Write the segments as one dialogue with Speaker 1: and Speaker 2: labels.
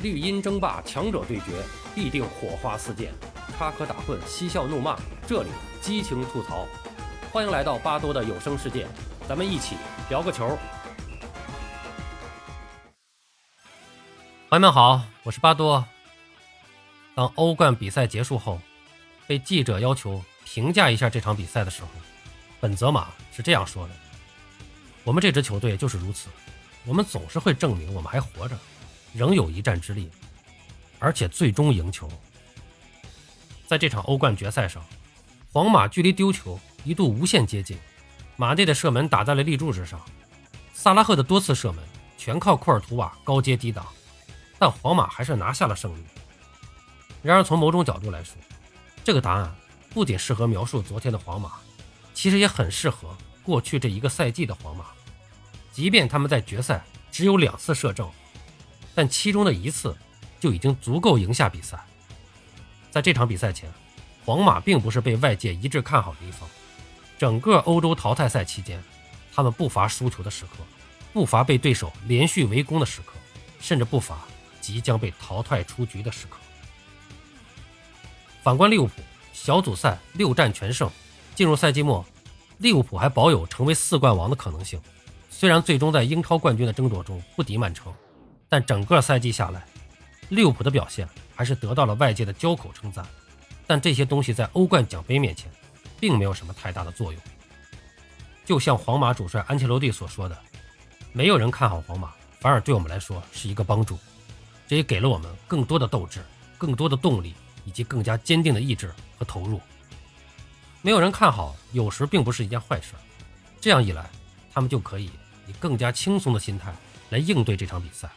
Speaker 1: 绿茵争霸，强者对决，必定火花四溅，插科打诨，嬉笑怒骂，这里激情吐槽。欢迎来到巴多的有声世界，咱们一起聊个球。朋友们好，我是巴多。当欧冠比赛结束后，被记者要求评价一下这场比赛的时候，本泽马是这样说的：“我们这支球队就是如此，我们总是会证明我们还活着。”仍有一战之力，而且最终赢球。在这场欧冠决赛上，皇马距离丢球一度无限接近，马内的射门打在了立柱之上，萨拉赫的多次射门全靠库尔图瓦高阶抵挡，但皇马还是拿下了胜利。然而，从某种角度来说，这个答案不仅适合描述昨天的皇马，其实也很适合过去这一个赛季的皇马。即便他们在决赛只有两次射正。但其中的一次就已经足够赢下比赛。在这场比赛前，皇马并不是被外界一致看好的一方。整个欧洲淘汰赛期间，他们不乏输球的时刻，不乏被对手连续围攻的时刻，甚至不乏即将被淘汰出局的时刻。反观利物浦，小组赛六战全胜，进入赛季末，利物浦还保有成为四冠王的可能性。虽然最终在英超冠军的争夺中不敌曼城。但整个赛季下来，利物浦的表现还是得到了外界的交口称赞。但这些东西在欧冠奖杯面前，并没有什么太大的作用。就像皇马主帅安切洛蒂所说的：“没有人看好皇马，反而对我们来说是一个帮助。这也给了我们更多的斗志、更多的动力，以及更加坚定的意志和投入。没有人看好，有时并不是一件坏事。这样一来，他们就可以以更加轻松的心态来应对这场比赛。”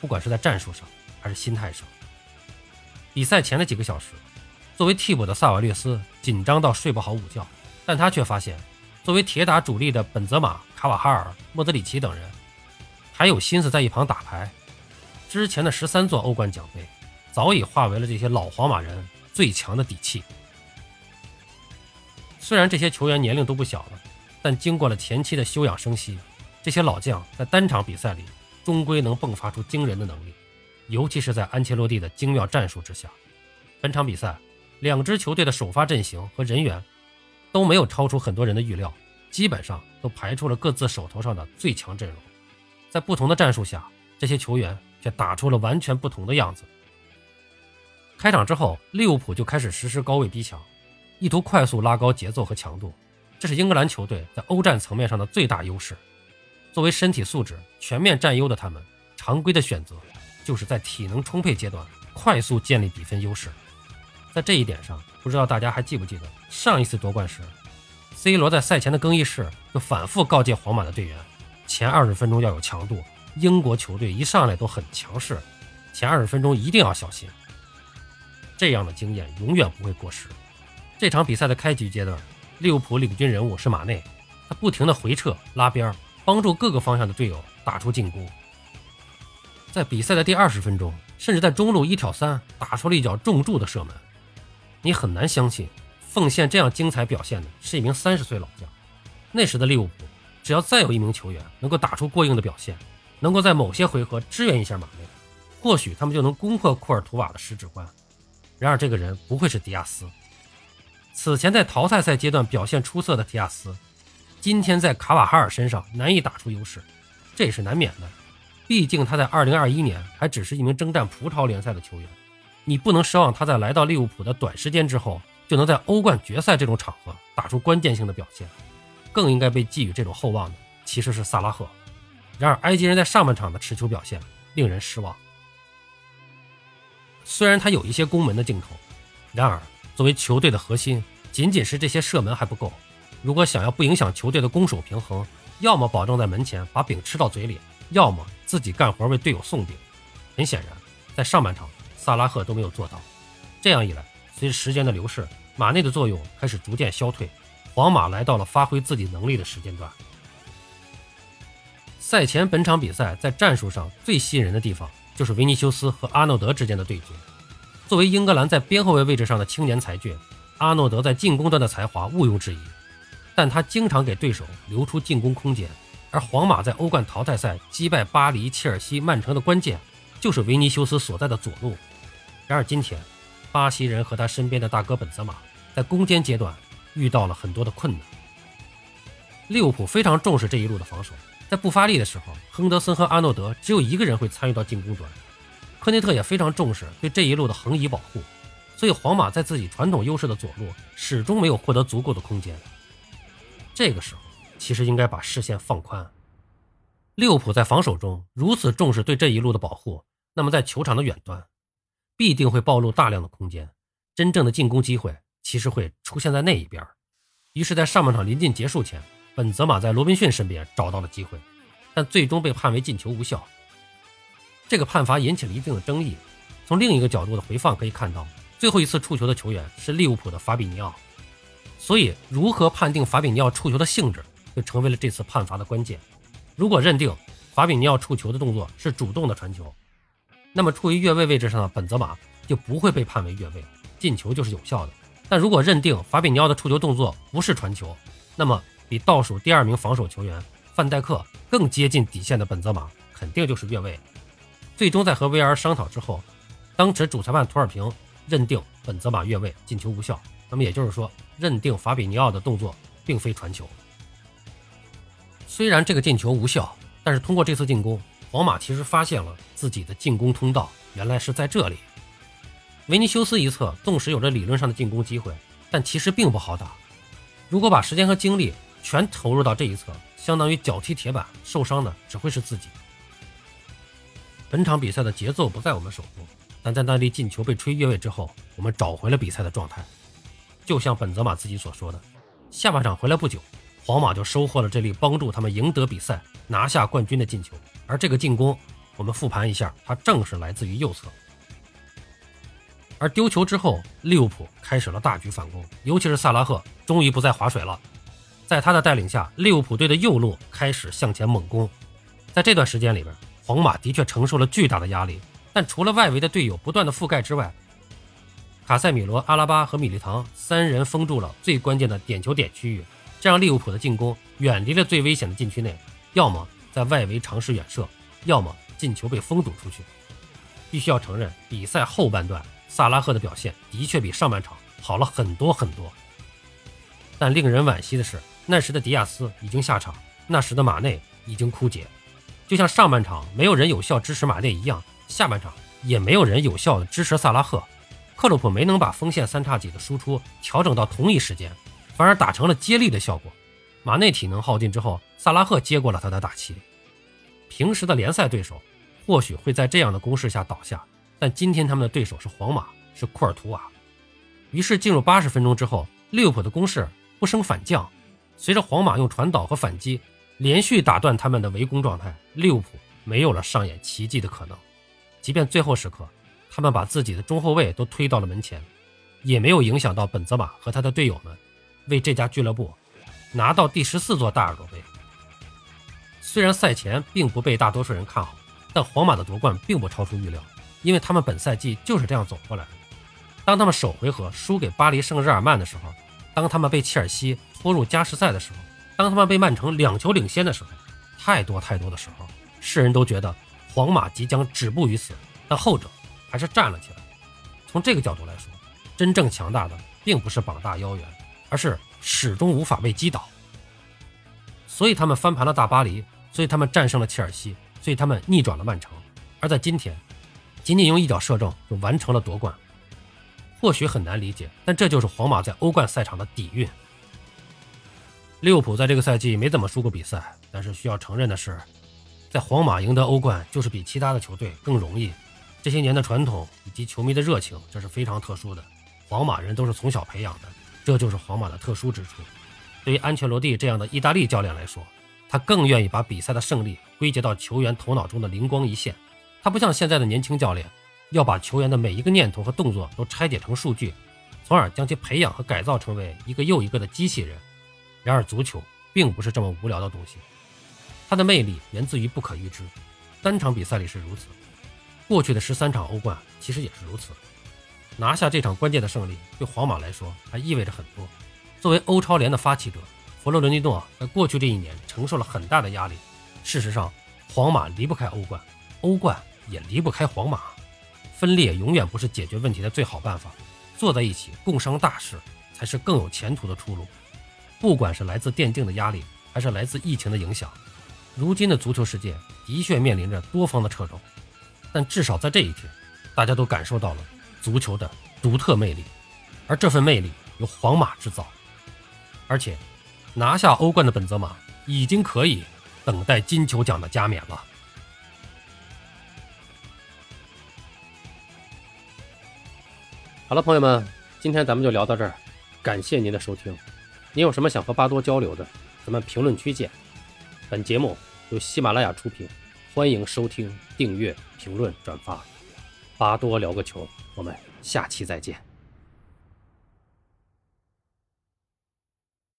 Speaker 1: 不管是在战术上还是心态上，比赛前的几个小时，作为替补的萨瓦略斯紧张到睡不好午觉，但他却发现，作为铁打主力的本泽马、卡瓦哈尔、莫德里奇等人，还有心思在一旁打牌。之前的十三座欧冠奖杯，早已化为了这些老皇马人最强的底气。虽然这些球员年龄都不小了，但经过了前期的休养生息，这些老将在单场比赛里。终归能迸发出惊人的能力，尤其是在安切洛蒂的精妙战术之下。本场比赛，两支球队的首发阵型和人员都没有超出很多人的预料，基本上都排出了各自手头上的最强阵容。在不同的战术下，这些球员却打出了完全不同的样子。开场之后，利物浦就开始实施高位逼抢，意图快速拉高节奏和强度，这是英格兰球队在欧战层面上的最大优势。作为身体素质全面占优的他们，常规的选择就是在体能充沛阶段快速建立比分优势。在这一点上，不知道大家还记不记得上一次夺冠时，C 罗在赛前的更衣室就反复告诫皇马的队员，前二十分钟要有强度。英国球队一上来都很强势，前二十分钟一定要小心。这样的经验永远不会过时。这场比赛的开局阶段，利物浦领军人物是马内，他不停的回撤拉边儿。帮助各个方向的队友打出进攻。在比赛的第二十分钟，甚至在中路一挑三打出了一脚重注的射门。你很难相信，奉献这样精彩表现的是一名三十岁老将。那时的利物浦，只要再有一名球员能够打出过硬的表现，能够在某些回合支援一下马内，或许他们就能攻破库尔图瓦的十指关。然而，这个人不会是迪亚斯。此前在淘汰赛阶段表现出色的迪亚斯。今天在卡瓦哈尔身上难以打出优势，这也是难免的。毕竟他在2021年还只是一名征战葡超联赛的球员，你不能奢望他在来到利物浦的短时间之后就能在欧冠决赛这种场合打出关键性的表现。更应该被寄予这种厚望的其实是萨拉赫。然而埃及人在上半场的持球表现令人失望。虽然他有一些攻门的镜头，然而作为球队的核心，仅仅是这些射门还不够。如果想要不影响球队的攻守平衡，要么保证在门前把饼吃到嘴里，要么自己干活为队友送饼。很显然，在上半场，萨拉赫都没有做到。这样一来，随着时间的流逝，马内的作用开始逐渐消退，皇马来到了发挥自己能力的时间段。赛前本场比赛在战术上最吸引人的地方，就是维尼修斯和阿诺德之间的对决。作为英格兰在边后卫位置上的青年才俊，阿诺德在进攻端的才华毋庸置疑。但他经常给对手留出进攻空间，而皇马在欧冠淘汰赛击败巴黎、切尔西、曼城的关键，就是维尼修斯所在的左路。然而今天，巴西人和他身边的大哥本泽马在攻坚阶段遇到了很多的困难。利物浦非常重视这一路的防守，在不发力的时候，亨德森和阿诺德只有一个人会参与到进攻端。科内特也非常重视对这一路的横移保护，所以皇马在自己传统优势的左路始终没有获得足够的空间。这个时候，其实应该把视线放宽。利物浦在防守中如此重视对这一路的保护，那么在球场的远端，必定会暴露大量的空间，真正的进攻机会其实会出现在那一边。于是，在上半场临近结束前，本泽马在罗宾逊身边找到了机会，但最终被判为进球无效。这个判罚引起了一定的争议。从另一个角度的回放可以看到，最后一次触球的球员是利物浦的法比尼奥。所以，如何判定法比尼奥触球的性质，就成为了这次判罚的关键。如果认定法比尼奥触球的动作是主动的传球，那么处于越位位置上的本泽马就不会被判为越位，进球就是有效的。但如果认定法比尼奥的触球动作不是传球，那么比倒数第二名防守球员范戴克更接近底线的本泽马肯定就是越位。最终在和 VR 商讨之后，当时主裁判图尔平认定本泽马越位，进球无效。那么也就是说，认定法比尼奥的动作并非传球。虽然这个进球无效，但是通过这次进攻，皇马其实发现了自己的进攻通道，原来是在这里。维尼修斯一侧纵使有着理论上的进攻机会，但其实并不好打。如果把时间和精力全投入到这一侧，相当于脚踢铁板，受伤的只会是自己。本场比赛的节奏不在我们手中，但在那粒进球被吹越位之后，我们找回了比赛的状态。就像本泽马自己所说的，下半场回来不久，皇马就收获了这粒帮助他们赢得比赛、拿下冠军的进球。而这个进攻，我们复盘一下，它正是来自于右侧。而丢球之后，利物浦开始了大举反攻，尤其是萨拉赫终于不再划水了。在他的带领下，利物浦队的右路开始向前猛攻。在这段时间里边。皇马的确承受了巨大的压力，但除了外围的队友不断的覆盖之外，卡塞米罗、阿拉巴和米利唐三人封住了最关键的点球点区域，这让利物浦的进攻远离了最危险的禁区内，要么在外围尝试远射，要么进球被封堵出去。必须要承认，比赛后半段萨拉赫的表现的确比上半场好了很多很多，但令人惋惜的是，那时的迪亚斯已经下场，那时的马内已经枯竭。就像上半场没有人有效支持马内一样，下半场也没有人有效的支持萨拉赫。克洛普没能把锋线三叉戟的输出调整到同一时间，反而打成了接力的效果。马内体能耗尽之后，萨拉赫接过了他的大旗。平时的联赛对手或许会在这样的攻势下倒下，但今天他们的对手是皇马，是库尔图瓦。于是进入八十分钟之后，利物浦的攻势不升反降，随着皇马用传导和反击。连续打断他们的围攻状态，利物浦没有了上演奇迹的可能。即便最后时刻，他们把自己的中后卫都推到了门前，也没有影响到本泽马和他的队友们为这家俱乐部拿到第十四座大耳朵杯。虽然赛前并不被大多数人看好，但皇马的夺冠并不超出预料，因为他们本赛季就是这样走过来的。当他们首回合输给巴黎圣日耳曼的时候，当他们被切尔西拖入加时赛的时候。当他们被曼城两球领先的时候，太多太多的时候，世人都觉得皇马即将止步于此，但后者还是站了起来。从这个角度来说，真正强大的并不是膀大腰圆，而是始终无法被击倒。所以他们翻盘了大巴黎，所以他们战胜了切尔西，所以他们逆转了曼城。而在今天，仅仅用一脚射正就完成了夺冠，或许很难理解，但这就是皇马在欧冠赛场的底蕴。利物浦在这个赛季没怎么输过比赛，但是需要承认的是，在皇马赢得欧冠就是比其他的球队更容易。这些年的传统以及球迷的热情，这是非常特殊的。皇马人都是从小培养的，这就是皇马的特殊之处。对于安切洛蒂这样的意大利教练来说，他更愿意把比赛的胜利归结到球员头脑中的灵光一现。他不像现在的年轻教练，要把球员的每一个念头和动作都拆解成数据，从而将其培养和改造成为一个又一个的机器人。然而，足球并不是这么无聊的东西，它的魅力源自于不可预知。单场比赛里是如此，过去的十三场欧冠其实也是如此。拿下这场关键的胜利，对皇马来说还意味着很多。作为欧超联的发起者，佛罗伦蒂诺在过去这一年承受了很大的压力。事实上，皇马离不开欧冠，欧冠也离不开皇马。分裂永远不是解决问题的最好办法，坐在一起共商大事才是更有前途的出路。不管是来自电竞的压力，还是来自疫情的影响，如今的足球世界的确面临着多方的掣肘。但至少在这一天，大家都感受到了足球的独特魅力，而这份魅力由皇马制造。而且，拿下欧冠的本泽马已经可以等待金球奖的加冕了。好了，朋友们，今天咱们就聊到这儿，感谢您的收听。您有什么想和巴多交流的，咱们评论区见。本节目由喜马拉雅出品，欢迎收听、订阅、评论、转发。巴多聊个球，我们下期再见。